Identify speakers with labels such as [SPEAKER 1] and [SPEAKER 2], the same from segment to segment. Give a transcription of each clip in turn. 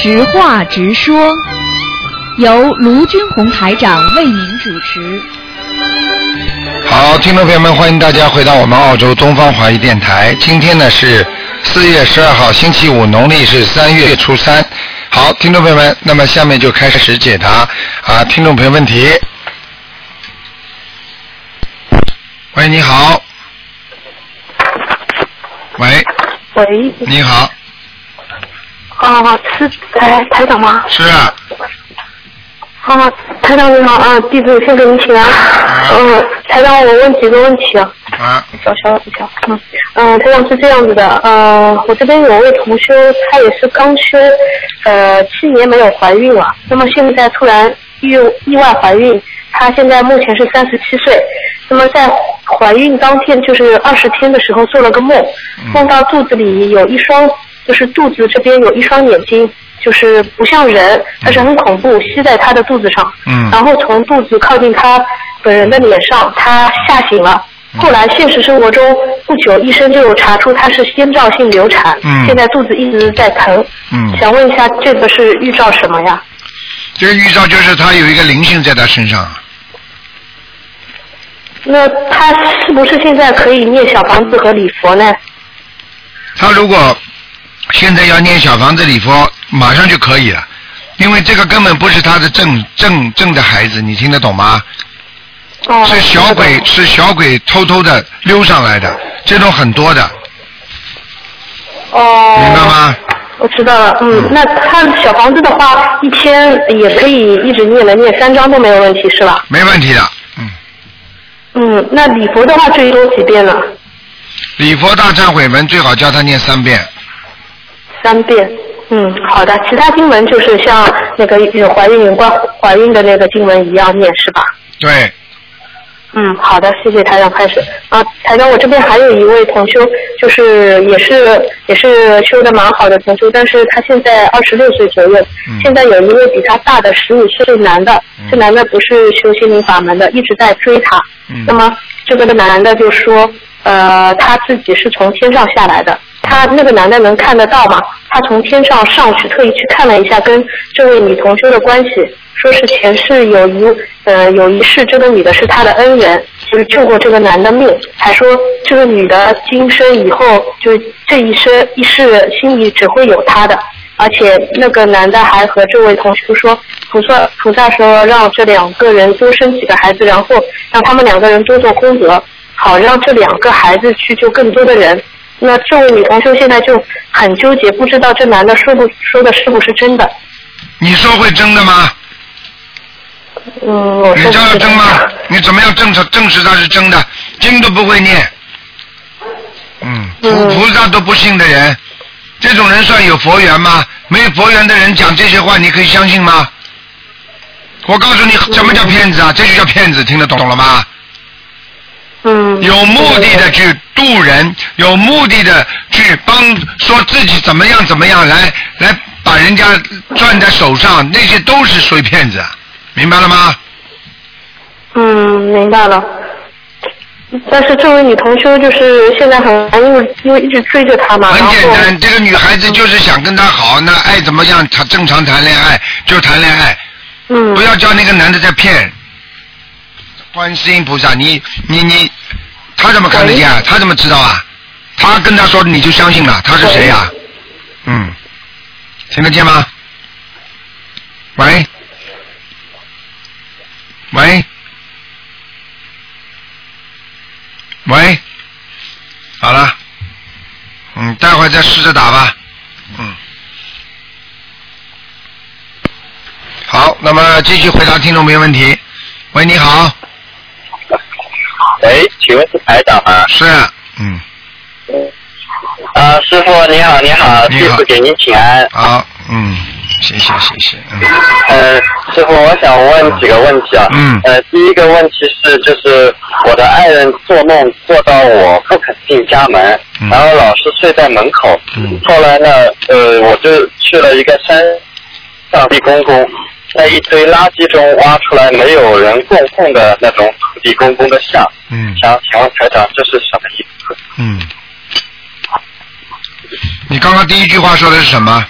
[SPEAKER 1] 直话直说，由卢军红台长为您主持。
[SPEAKER 2] 好，听众朋友们，欢迎大家回到我们澳洲东方华语电台。今天呢是四月十二号，星期五，农历是三月初三。好，听众朋友们，那么下面就开始解答啊，听众朋友问题。喂，你好。喂，
[SPEAKER 3] 喂，
[SPEAKER 2] 你好，
[SPEAKER 3] 啊，是台台长吗？
[SPEAKER 2] 是
[SPEAKER 3] 啊，台长你好，啊，弟子先给您请安。嗯，台长，我问几个问题啊。
[SPEAKER 2] 啊。
[SPEAKER 3] 小小的，小，嗯，嗯，台长是这样子的，呃，我这边有位同修，她也是刚修，呃，七年没有怀孕了，那么现在突然意意外怀孕，她现在目前是三十七岁，那么在怀孕当天就是二十天的时候做了个梦，梦到肚子里有一双，就是肚子这边有一双眼睛，就是不像人，但是很恐怖，吸在他的肚子上，
[SPEAKER 2] 嗯
[SPEAKER 3] 然后从肚子靠近他本人的脸上，他吓醒了。后来现实生活中不久，医生就查出他是先兆性流产，
[SPEAKER 2] 嗯
[SPEAKER 3] 现在肚子一直在疼。
[SPEAKER 2] 嗯，
[SPEAKER 3] 想问一下，这个是预兆什么呀？
[SPEAKER 2] 这个预兆就是他有一个灵性在他身上，
[SPEAKER 3] 那他是不是现在可以念小房子和礼佛呢？
[SPEAKER 2] 他如果现在要念小房子礼佛，马上就可以了，因为这个根本不是他的正正正的孩子，你听得懂吗？
[SPEAKER 3] 哦，
[SPEAKER 2] 是小鬼，是小鬼偷偷的溜上来的，这种很多的，
[SPEAKER 3] 哦，
[SPEAKER 2] 明白吗？
[SPEAKER 3] 我知道了，嗯，那他小房子的话，一天也可以一直念的，念三章都没有问题是吧？
[SPEAKER 2] 没问题的，嗯。
[SPEAKER 3] 嗯，那礼佛的话最多几遍呢？
[SPEAKER 2] 礼佛大忏悔文最好教他念三遍，
[SPEAKER 3] 三遍。嗯，好的。其他经文就是像那个有怀孕有关怀孕的那个经文一样念是吧？
[SPEAKER 2] 对，
[SPEAKER 3] 嗯，好的，谢谢台长开始。啊，台长，我这边还有一位同修，就是也是也是修的蛮好的同修，但是他现在二十六岁左右，
[SPEAKER 2] 嗯
[SPEAKER 3] 现在有一位比他大的十五岁男的，这男的不是修心灵法门的，一直在追他。
[SPEAKER 2] 嗯
[SPEAKER 3] 那么这个男的就说，呃，他自己是从天上下来的，他那个男的能看得到吗？他从天上上去，特意去看了一下跟这位女同修的关系，说是前世有一呃有一世这个女的是他的恩人，就是救过这个男的命，还说这个女的今生以后就这一生一世心里只会有他的。而且那个男的还和这位同修说，菩萨菩萨说让这两个人多生几个孩子，然后让他们两个人多做功德，好让这两个孩子去救更多的人。那这位女同修现在就很纠结，不知道这男的说不说的是不是真的。
[SPEAKER 2] 你说会真的吗？
[SPEAKER 3] 嗯，我
[SPEAKER 2] 你知道
[SPEAKER 3] 说不是
[SPEAKER 2] 真吗？你怎么样证实证实他是真的？经都不会念，嗯，菩
[SPEAKER 3] 嗯
[SPEAKER 2] 菩萨都不信的人，这种人算有佛缘吗？没有佛缘的人讲这些话，你可以相信吗？我告诉你，什么叫骗子啊？这就叫骗子，听得懂了吗？
[SPEAKER 3] 嗯。
[SPEAKER 2] 有目的的去渡人，有目的的去帮，说自己怎么样怎么样，来来把人家攥在手上，那些都是属于骗子，明白了吗？
[SPEAKER 3] 嗯，明白了。但是这位女同修就是现在很烦，因为因为一直追着他嘛，
[SPEAKER 2] 很简单，这个女孩子就是想跟他好，那爱怎么样，她正常谈恋爱就谈恋爱，
[SPEAKER 3] 嗯
[SPEAKER 2] 不要叫那个男的在骗。观世音菩萨，你你你，他怎么看得见啊？他怎么知道啊？他跟他说你就相信了，他是谁呀、嗯，听得见吗？喂，喂，喂，好了，嗯，待会儿再试着打吧，嗯。好，那么继续回答听众朋友问题。喂，你好，
[SPEAKER 4] 喂，请问是台长吗？
[SPEAKER 2] 是，嗯，
[SPEAKER 4] 啊，师傅你好，你好，
[SPEAKER 2] 你好
[SPEAKER 4] 弟子给您请安。
[SPEAKER 2] 好，嗯，谢谢谢谢，嗯，
[SPEAKER 4] 呃，师傅，我想问几个问题啊。
[SPEAKER 2] 嗯
[SPEAKER 4] 呃，第一个问题是，就是我的爱人做梦做到我不肯进家门，
[SPEAKER 2] 嗯
[SPEAKER 4] 然后老是睡在门口。
[SPEAKER 2] 嗯
[SPEAKER 4] 后来呢，呃，我就去了一个山上地公公，在一堆垃圾中挖出来没有人供奉的那种土地公公的像。
[SPEAKER 2] 嗯
[SPEAKER 4] 想请问台长，这是什么意思？
[SPEAKER 2] 嗯，你刚刚第一句话说的是什么？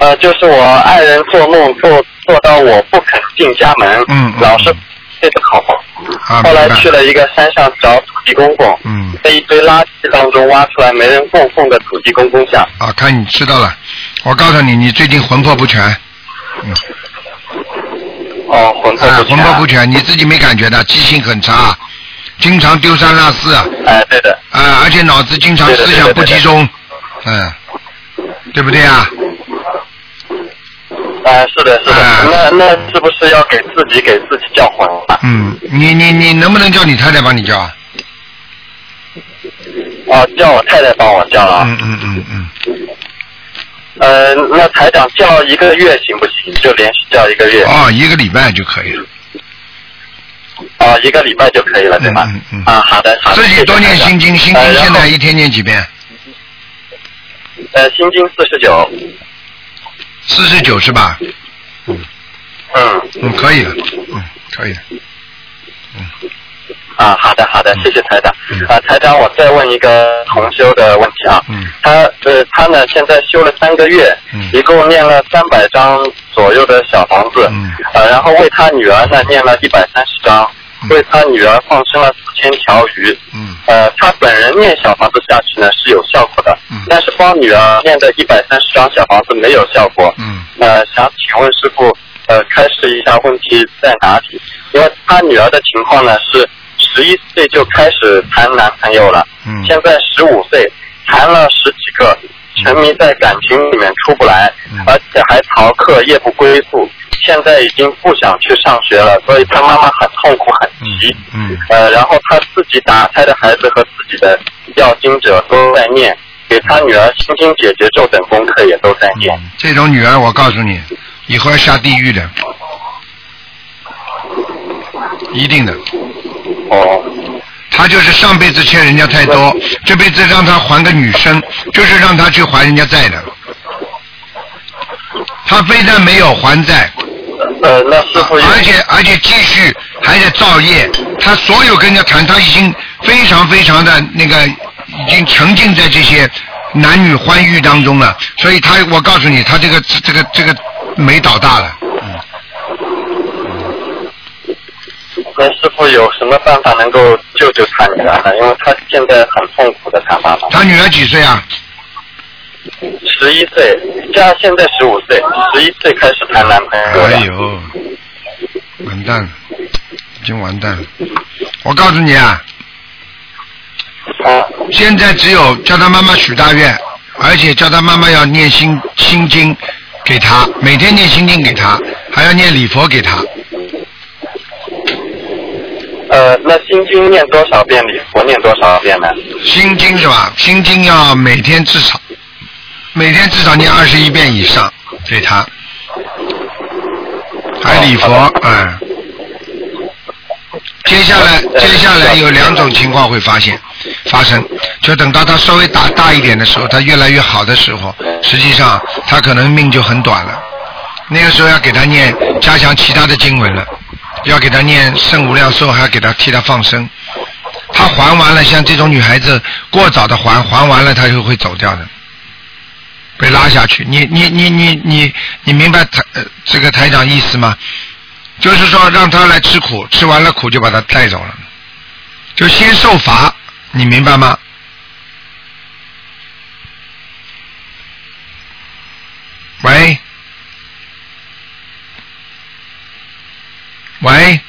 [SPEAKER 4] 呃，就是我爱人做梦做做到我不肯进家门，
[SPEAKER 2] 嗯嗯
[SPEAKER 4] 老是睡得好。
[SPEAKER 2] 啊，
[SPEAKER 4] 后来去了一个山上找土地公公，
[SPEAKER 2] 嗯，
[SPEAKER 4] 在一堆垃圾当中挖出来没人供奉的土地公公像。
[SPEAKER 2] 啊，看你知道了。我告诉你，你最近魂魄不全，嗯
[SPEAKER 4] 哦，魂魄
[SPEAKER 2] 啊，
[SPEAKER 4] 不全。
[SPEAKER 2] 魂魄不全，你自己没感觉的，记性很差，经常丢三落四，啊，
[SPEAKER 4] 哎，对的，啊
[SPEAKER 2] 而且脑子经常思想不集中，嗯，对不对啊？
[SPEAKER 4] 哎，是的，是的。
[SPEAKER 2] 哎
[SPEAKER 4] 那那是不是要给自己给自己叫魂啊？
[SPEAKER 2] 嗯，你你你能不能叫你太太帮你叫啊？
[SPEAKER 4] 啊，叫我太太帮我叫啊。
[SPEAKER 2] 嗯嗯嗯嗯，
[SPEAKER 4] 呃，那台长叫一个月行不行？就连续叫一个月。
[SPEAKER 2] 哦，一个礼拜就可以了。
[SPEAKER 4] 哦，一个礼拜就可以了，对吧？
[SPEAKER 2] 嗯嗯
[SPEAKER 4] 啊，好的，好的。
[SPEAKER 2] 自己多念心经，心经现在一天念几遍？
[SPEAKER 4] 呃，心经四十九。
[SPEAKER 2] 四十九是吧？
[SPEAKER 4] 嗯。
[SPEAKER 2] 嗯，嗯可以了，嗯，可以了。
[SPEAKER 4] 啊，好的，好的，谢谢台长。
[SPEAKER 2] 嗯
[SPEAKER 4] 啊，台长，我再问一个同修的问题啊。
[SPEAKER 2] 嗯
[SPEAKER 4] 他呃，他呢现在修了三个月，
[SPEAKER 2] 嗯
[SPEAKER 4] 一共念了三百张左右的小房子，
[SPEAKER 2] 嗯
[SPEAKER 4] 呃，然后为他女儿呢念了一百三十张，
[SPEAKER 2] 嗯
[SPEAKER 4] 为他女儿放生了四千条鱼。
[SPEAKER 2] 嗯
[SPEAKER 4] 呃，他本人念小房子下去呢是有效果的，
[SPEAKER 2] 嗯
[SPEAKER 4] 但是帮女儿念的一百三十张小房子没有效果。
[SPEAKER 2] 嗯
[SPEAKER 4] 呃，想请问师傅，呃，开示一下问题在哪里？因为他女儿的情况呢是十一岁就开始谈男朋友了，
[SPEAKER 2] 嗯
[SPEAKER 4] 现在十五岁，谈了十几个，沉迷在感情里面出不来，
[SPEAKER 2] 嗯
[SPEAKER 4] 而且还逃课，夜不归宿，现在已经不想去上学了，所以他妈妈很痛苦，很急。
[SPEAKER 2] 嗯
[SPEAKER 4] 呃，然后他自己打胎的孩子和自己的要经者都在念，给他女儿心经解结咒等功课也都在念。
[SPEAKER 2] 嗯，这种女儿我告诉你，以后要下地狱的，一定的。
[SPEAKER 4] 哦，
[SPEAKER 2] 他就是上辈子欠人家太多，这辈子让他还个女生，就是让他去还人家债的。他非但没有还债，
[SPEAKER 4] 呃，那师傅有
[SPEAKER 2] 而且而且继续还在造业。他所有跟人家谈，他已经非常非常的那个，已经沉浸在这些男女欢愉当中了。所以他，我告诉你，他这个这个这个没倒大了。
[SPEAKER 4] 师傅有什么办法能够救救他女儿呢？因为他现在很痛苦的，他妈妈
[SPEAKER 2] 他女儿几岁啊？
[SPEAKER 4] 十一岁，加现在十五岁，十一岁开始谈男朋友。
[SPEAKER 2] 哎呦，完蛋了，已经完蛋了。我告诉你啊，
[SPEAKER 4] 啊，
[SPEAKER 2] 现在只有叫他妈妈许大愿，而且叫他妈妈要念心心经给他，每天念心经给他，还要念礼佛给他。
[SPEAKER 4] 呃，那心经念多少遍，礼佛念多少遍呢？
[SPEAKER 2] 心经是吧？心经要每天至少每天至少念二十一遍以上对他，还礼佛，嗯。接下来，接下来有两种情况会发现发生，就等到他稍微打大一点的时候，他越来越好的时候，实际上他可能命就很短了。那个时候要给他念加强其他的经文了，要给他念圣无量寿，还要给他替他放生。他还完了，像这种女孩子过早的还，还完了她就会走掉的，被拉下去。你你你你你你明白台这个台长意思吗？就是说让他来吃苦，吃完了苦就把他带走了，就先受罚，你明白吗？喂，喂，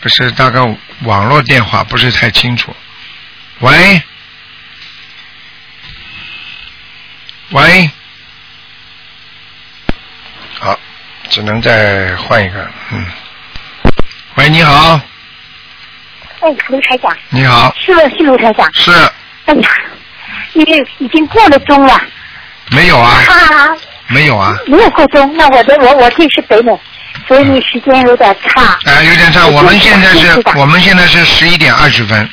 [SPEAKER 2] 不是大概网络电话不是太清楚。喂，喂，好，只能再换一个，嗯。喂，你好，
[SPEAKER 5] 哎，卢台长，
[SPEAKER 2] 你好，
[SPEAKER 5] 是不是卢台长？
[SPEAKER 2] 是
[SPEAKER 5] 哎呀，因为已经过了钟了，
[SPEAKER 2] 没有啊？
[SPEAKER 5] 啊，
[SPEAKER 2] 没有啊？
[SPEAKER 5] 没有过钟，那我的我我这是北美，所以你时间有点差。
[SPEAKER 2] 哎、有点差。我们现在是我们现在是十一点二十分，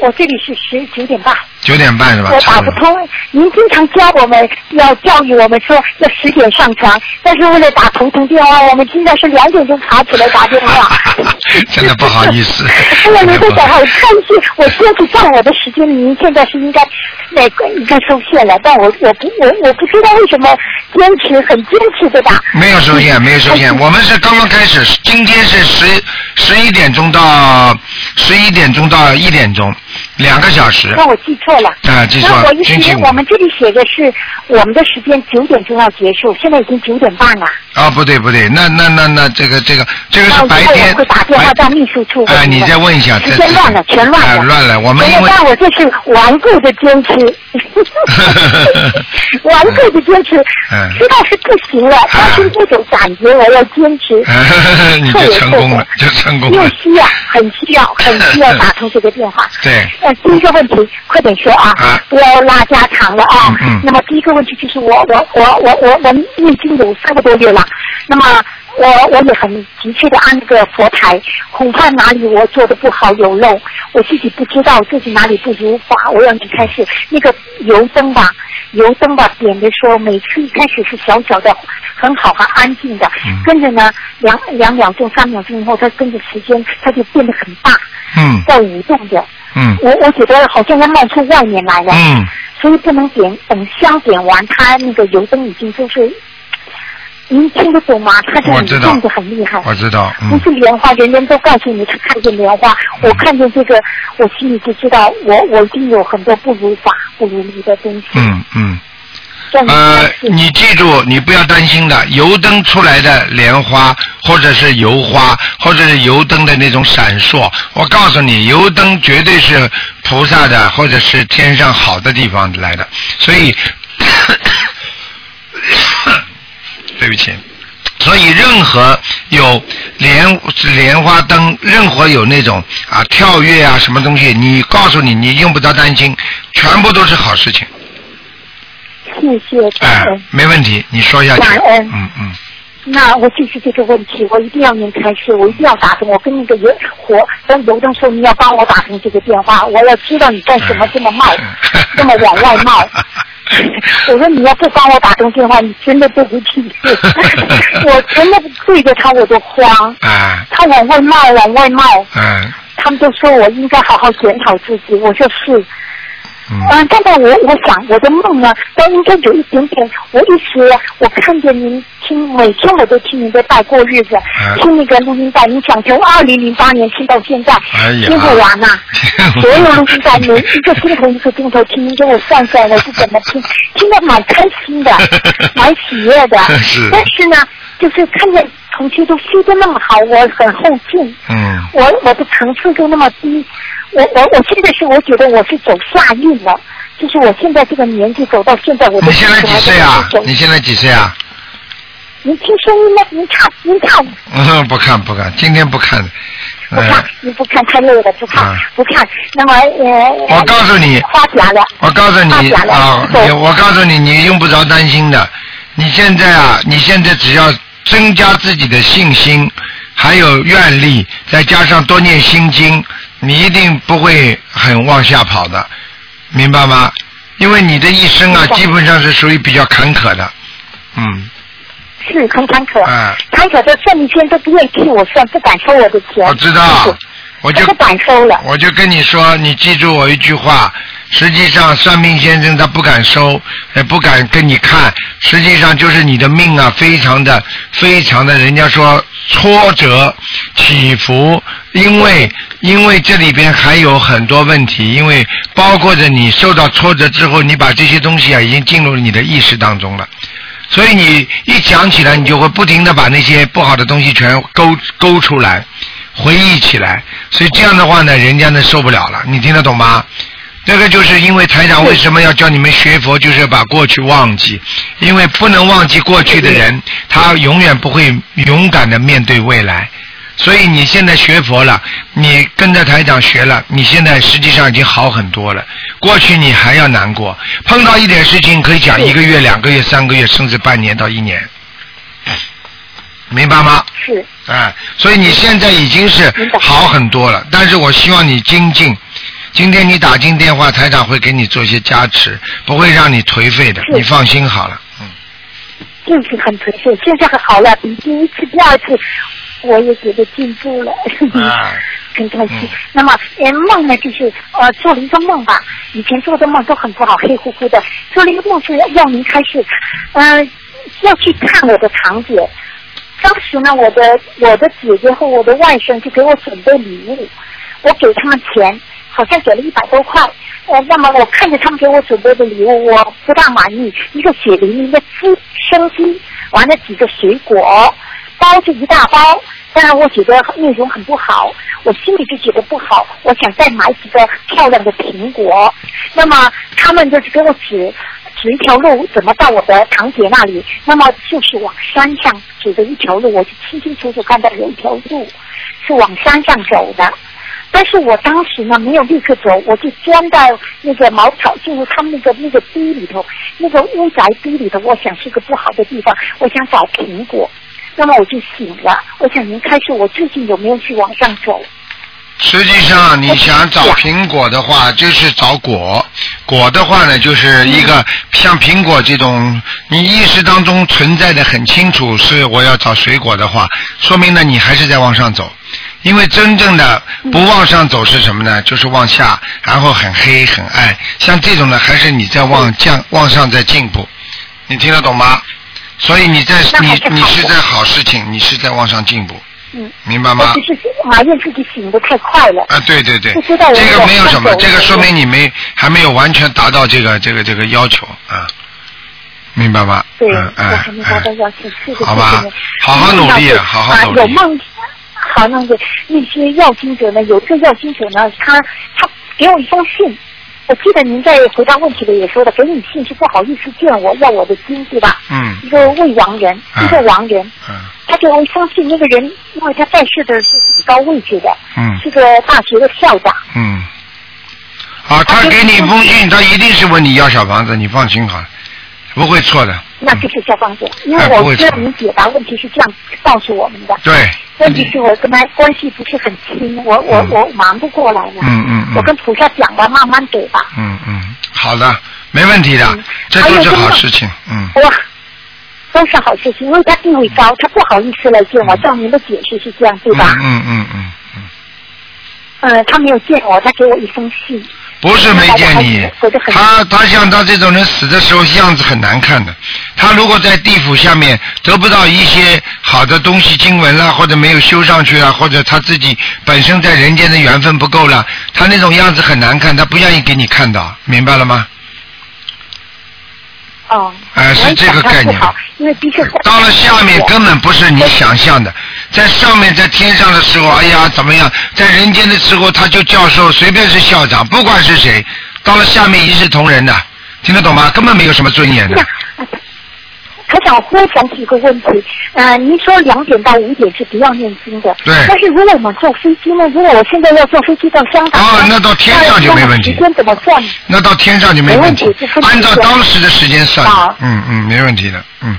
[SPEAKER 5] 我这里是十九点半，
[SPEAKER 2] 九点半是吧？
[SPEAKER 5] 我。打不通。您经常教我们要教育我们说要十点上床，但是为了打同城电话，我们现在是两点钟爬起来打电话。
[SPEAKER 2] 真的不好意思。
[SPEAKER 5] 哎呀，刘队长，我看是，我坚持在我的时间，您现在是应该那个应该收线了，但我我不我我不知道为什么坚持很坚持对吧？
[SPEAKER 2] 没有收线，没有收线。我们是刚刚开始，今天是十十一点钟到十一点钟到一点钟，两个小时。
[SPEAKER 5] 那我记错了。
[SPEAKER 2] 啊，记错了
[SPEAKER 5] 那我。一直
[SPEAKER 2] 星期五
[SPEAKER 5] 我们这里写的是我们的时间九点钟要结束，现在已经九点半了。
[SPEAKER 2] 啊，不对不对，那那那那这个这个这个是白天
[SPEAKER 5] 会打电话到秘书处。
[SPEAKER 2] 哎，你再问一下，这
[SPEAKER 5] 时间乱了，全乱了。
[SPEAKER 2] 哎乱了。我们因为
[SPEAKER 5] 但我这是顽固的坚持，顽固的坚持，
[SPEAKER 2] 嗯
[SPEAKER 5] 知道是不行了，但是这种感觉我要坚持。
[SPEAKER 2] 你就成功了，就成功了。
[SPEAKER 5] 又需要，很需要，很需要打通这个电话。
[SPEAKER 2] 对，
[SPEAKER 5] 呃，第一个问题，快点说啊，
[SPEAKER 2] 啊
[SPEAKER 5] 不要拉家常了啊。那么第一个问题就是我我我我我我念经有三个多月了，那么我我也很急切的按那个佛台，恐怕哪里我做的不好有漏，我自己不知道自己哪里不如法，我要你开始那个油灯吧，油灯吧点的时候，每次一开始是小小的，很好很安静的，
[SPEAKER 2] 嗯。
[SPEAKER 5] 跟着呢两两秒钟三秒钟以后，它跟着时间它就变得很大，
[SPEAKER 2] 嗯
[SPEAKER 5] 在舞动着。
[SPEAKER 2] 嗯。
[SPEAKER 5] 我我觉得好像要冒出外面来了，
[SPEAKER 2] 嗯，
[SPEAKER 5] 所以不能点，等香点完，它那个油灯已经就是，您听得懂吗？它就
[SPEAKER 2] 我知道
[SPEAKER 5] 动的很厉害。
[SPEAKER 2] 我知道，
[SPEAKER 5] 不
[SPEAKER 2] 嗯
[SPEAKER 5] 是莲花，人人都告诉你他看见莲花，我看见这个，我心里就知道我我一定有很多不如法、不如理的东西。
[SPEAKER 2] 嗯嗯。呃，你记住，你不要担心的，油灯出来的莲花，或者是油花，或者是油灯的那种闪烁，我告诉你，油灯绝对是菩萨的，或者是天上好的地方来的，所以，对不起。所以，任何有莲莲花灯，任何有那种啊跳跃啊什么东西，你告诉你，你用不着担心，全部都是好事情。
[SPEAKER 5] 谢谢感
[SPEAKER 2] 哎
[SPEAKER 5] 恩。，
[SPEAKER 2] 没问题，你说下去。
[SPEAKER 5] 感恩
[SPEAKER 2] 嗯嗯，
[SPEAKER 5] 那我就是这个问题，我一定要您开示，我一定要打通。我跟那个油火跟油灯说，你要帮我打通这个电话，我要知道你干什么这么冒，这么往外冒。我说你要不帮我打通电话，你真的对不起 我真的对着他我都慌，
[SPEAKER 2] 啊
[SPEAKER 5] 他往外冒，往外冒，
[SPEAKER 2] 嗯
[SPEAKER 5] 他们都说我应该好好检讨自己，我说是。
[SPEAKER 2] 嗯
[SPEAKER 5] 嗯，但是我我想我的梦呢，都应该有一点点。我一直我看见您听，每天我都听您的带过日子，
[SPEAKER 2] 嗯
[SPEAKER 5] 听那个录音带，你讲从二零零八年听到现在，
[SPEAKER 2] 哎
[SPEAKER 5] 听不完呐、所有录音带，每一个镜头一个镜头听，您给我算算我是怎么听，听得蛮开心的，蛮喜悦的。
[SPEAKER 2] 是
[SPEAKER 5] 但是呢，就是看见同学都修得那么好，我很后劲。
[SPEAKER 2] 嗯
[SPEAKER 5] 我我的层次就那么低，我我我现在是我觉得我是走下运了，就是我现在这个年纪走到现在，我的
[SPEAKER 2] 你现在几岁啊？你现在几岁啊？
[SPEAKER 5] 您听声音呢？你看你看
[SPEAKER 2] 嗯，不看不看，今天不看。
[SPEAKER 5] 不看
[SPEAKER 2] 嗯，，
[SPEAKER 5] 您不看太累了，不看
[SPEAKER 2] 嗯
[SPEAKER 5] 不看。那么呃，
[SPEAKER 2] 我告诉你
[SPEAKER 5] 花甲了，
[SPEAKER 2] 我告诉你啊，
[SPEAKER 5] 对
[SPEAKER 2] 你我告诉你，你用不着担心的。你现在啊，你现在只要增加自己的信心，还有愿力，再加上多念心经，你一定不会很往下跑的，明白吗？因为你的一生啊，基本上是属于比较坎坷的，嗯，
[SPEAKER 5] 是很坎坷，
[SPEAKER 2] 啊
[SPEAKER 5] 坎坷的算命先都不愿意替我算，不敢收我的钱。
[SPEAKER 2] 我知道，我就
[SPEAKER 5] 不敢收了。
[SPEAKER 2] 我就跟你说，你记住我一句话。实际上，算命先生他不敢收，也不敢跟你看。实际上就是你的命啊，非常的、非常的，人家说挫折、起伏，因为因为这里边还有很多问题，因为包括着你受到挫折之后，你把这些东西啊已经进入了你的意识当中了。所以你一讲起来，你就会不停的把那些不好的东西全勾勾出来，回忆起来。所以这样的话呢，人家呢受不了了。你听得懂吗？这个就是因为台长为什么要教你们学佛，就是要把过去忘记，因为不能忘记过去的人，他永远不会勇敢的面对未来。所以你现在学佛了，你跟着台长学了，你现在实际上已经好很多了。过去你还要难过，碰到一点事情可以讲一个月、两个月、三个月，甚至半年到一年，明白吗？
[SPEAKER 5] 是
[SPEAKER 2] 哎，所以你现在已经是好很多了，但是我希望你精进。今天你打进电话，台长会给你做一些加持，不会让你颓废的，
[SPEAKER 5] 是
[SPEAKER 2] 你放心好了。嗯，
[SPEAKER 5] 就是很颓废，现在好了，比第一次、第二次，我也觉得进步了，
[SPEAKER 2] 啊
[SPEAKER 5] 很开心。
[SPEAKER 2] 嗯
[SPEAKER 5] 那么，呃，梦呢，就是呃，做了一个梦吧。以前做的梦都很不好，黑乎乎的。做了一个梦是要您开始，呃，要去看我的堂姐。当时呢，我的我的姐姐和我的外甥就给我准备礼物，我给他们钱，好像给了一百多块。呃，那么我看着他们给我准备的礼物，我不大满意。一个血淋淋的鸡生鸡，完了几个水果，包就一大包。当然，我觉得内容很不好，我心里就觉得不好。我想再买几个漂亮的苹果。那么他们就是给我指指一条路，怎么到我的堂姐那里？那么就是往山上指的一条路，我就清清楚楚看到有一条路是往山上走的。但是我当时呢没有立刻走，我就钻到那个茅草，就是他们那个那个堆里头，那个屋宅堆里头，我想是个不好的地方，我想找苹果。那么我就醒了，我想您开始我最近有没有去往上走？
[SPEAKER 2] 实际上，你想找苹果的话，就是找果。果的话呢，就是一个像苹果这种，你意识当中存在的很清楚，是我要找水果的话，说明呢你还是在往上走。因为真正的不往上走是什么呢？就是往下，然后很黑很暗。像这种呢，还是你在往降往上在进步。你听得懂吗？所以你在你你是在好事情，你是在往上进步，
[SPEAKER 5] 嗯，
[SPEAKER 2] 明白吗
[SPEAKER 5] 我？只是埋怨自己醒得太快了。
[SPEAKER 2] 啊，对对对，这个
[SPEAKER 5] 没有
[SPEAKER 2] 什么，这个说明你没还没有完全达到这个这个这个要求啊，明白吗？
[SPEAKER 5] 对，
[SPEAKER 2] 嗯
[SPEAKER 5] 我还没达到
[SPEAKER 2] 嗯好吧好好努力
[SPEAKER 5] 嗯
[SPEAKER 2] 好好
[SPEAKER 5] 啊
[SPEAKER 2] 努力
[SPEAKER 5] 有梦，好，那个那些要经者呢，有一个要经者呢，他他给我一封信。我记得您在回答问题的也说的，给你信是不好意思见我，要我的金，对吧？
[SPEAKER 2] 嗯
[SPEAKER 5] 一个未亡人，
[SPEAKER 2] 嗯
[SPEAKER 5] 一个亡人，
[SPEAKER 2] 嗯
[SPEAKER 5] 他就会相信，那个人因为他在世的是很高位置的，
[SPEAKER 2] 嗯
[SPEAKER 5] 是个大学的校长。
[SPEAKER 2] 嗯，啊，他给你一封信，他一定是问你要小房子，你放心好了，不会错的。
[SPEAKER 5] 那就是消防者，因
[SPEAKER 2] 哎
[SPEAKER 5] 为我知道您解答问题是这样告诉我们的。
[SPEAKER 2] 对，
[SPEAKER 5] 问题是我跟他关系不是很亲，我我
[SPEAKER 2] 嗯
[SPEAKER 5] 我忙不过来了。
[SPEAKER 2] 嗯嗯嗯
[SPEAKER 5] 我跟菩萨讲了，慢慢给吧。
[SPEAKER 2] 嗯嗯，好的，没问题的
[SPEAKER 5] 嗯，
[SPEAKER 2] 这都是好事情，嗯
[SPEAKER 5] 哇，都是好事情，因为他地位高，他不好意思来见我。
[SPEAKER 2] 嗯
[SPEAKER 5] 照您的解释是这样，对吧？
[SPEAKER 2] 嗯嗯嗯嗯，
[SPEAKER 5] 嗯，他没有见我，他给我一封信。
[SPEAKER 2] 不是没见你他他像他这种人死的时候样子很难看的。他如果在地府下面得不到一些好的东西经文了，或者没有修上去啊，或者他自己本身在人间的缘分不够了，他那种样子很难看，他不愿意给你看到，明白了吗？
[SPEAKER 5] 哦。
[SPEAKER 2] 哎是这个概念到了下面根本不是你想象的，在上面在天上的时候，哎呀怎么样？在人间的时候他就教授，随便是校长，不管是谁，到了下面一视同仁的，听得懂吗？根本没有什么尊严的。
[SPEAKER 5] 台长，我想起一个问题，呃，您说两点到五点是不要念经的，
[SPEAKER 2] 对。
[SPEAKER 5] 但是如果我们坐飞机呢？如果我现在要坐飞机到香港，
[SPEAKER 2] 啊那到天上就没问题。
[SPEAKER 5] 那时间怎么算？
[SPEAKER 2] 那到天上就没问题。按照当时的时间算。
[SPEAKER 5] 啊，
[SPEAKER 2] 嗯嗯，没问题的，嗯，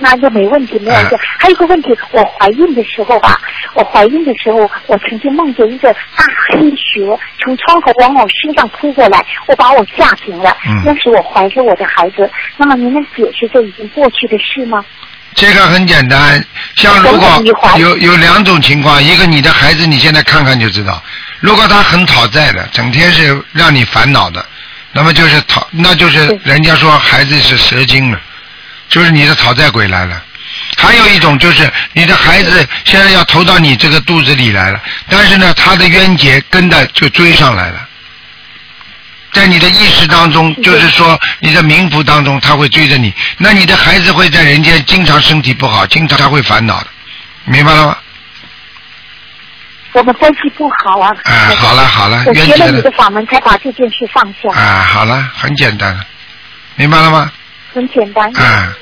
[SPEAKER 5] 那就没问题，没有问题。
[SPEAKER 2] 哎
[SPEAKER 5] 还有一个问题，我怀孕的时候吧，我怀孕的时候，我曾经梦见一个大黑蛇从窗口往我身上扑过来，我把我吓醒了。
[SPEAKER 2] 嗯
[SPEAKER 5] 那时我怀着我的孩子，那么您能解释这已经过去的事吗？
[SPEAKER 2] 这个很简单，像如果有有两种情况，一个你的孩子你现在看看就知道，如果他很讨债的，整天是让你烦恼的，那么就是讨，那就是人家说孩子是蛇精了，就是你的讨债鬼来了。还有一种就是你的孩子现在要投到你这个肚子里来了，但是呢，他的冤结跟着就追上来了。在你的意识当中，就是说你的冥府当中，他会追着你，那你的孩子会在人间经常身体不好，经常他会烦恼的，明白了吗？
[SPEAKER 5] 我们关系不好啊。
[SPEAKER 2] 啊，好了好了，
[SPEAKER 5] 我
[SPEAKER 2] 冤结了
[SPEAKER 5] 学了你的，法门，才把这件事放下，
[SPEAKER 2] 啊，好了，很简单了，明白了吗？
[SPEAKER 5] 很简单。
[SPEAKER 2] 啊，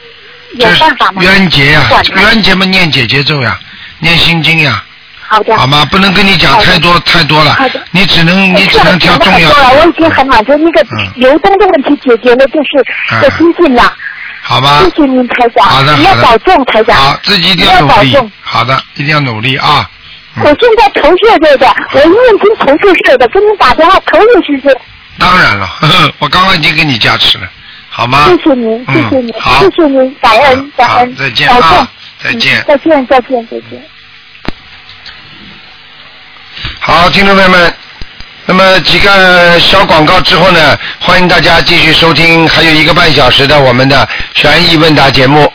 [SPEAKER 5] 有办法吗？
[SPEAKER 2] 冤结呀、冤结嘛，念姐姐咒呀，念心经呀，
[SPEAKER 5] 好的。
[SPEAKER 2] 好吗？不能跟你讲太多太多了
[SPEAKER 5] 好的，
[SPEAKER 2] 你只能你只能挑重要
[SPEAKER 5] 的，我已经很满足。那个
[SPEAKER 2] 嗯
[SPEAKER 5] 流动的问题解决了，就是
[SPEAKER 2] 嗯
[SPEAKER 5] 我精进了。
[SPEAKER 2] 好吧？
[SPEAKER 5] 谢谢您，台长。
[SPEAKER 2] 好的好的
[SPEAKER 5] 你要保重，台长。
[SPEAKER 2] 好，自己一定
[SPEAKER 5] 要
[SPEAKER 2] 要努力。好的，一定要努力啊！
[SPEAKER 5] 我现在头是热的，我一念经头是热的，跟你打电话头也是热。
[SPEAKER 2] 当然了，呵 呵我刚刚已经给你加持了，好吗？
[SPEAKER 5] 谢谢您，谢谢您，谢谢您，感恩感恩。
[SPEAKER 2] 再见啊，再见，
[SPEAKER 5] 再见，再见，再见。
[SPEAKER 2] 好，听众朋友们，那么几个小广告之后呢？欢迎大家继续收听，还有一个半小时的我们的权益问答节目。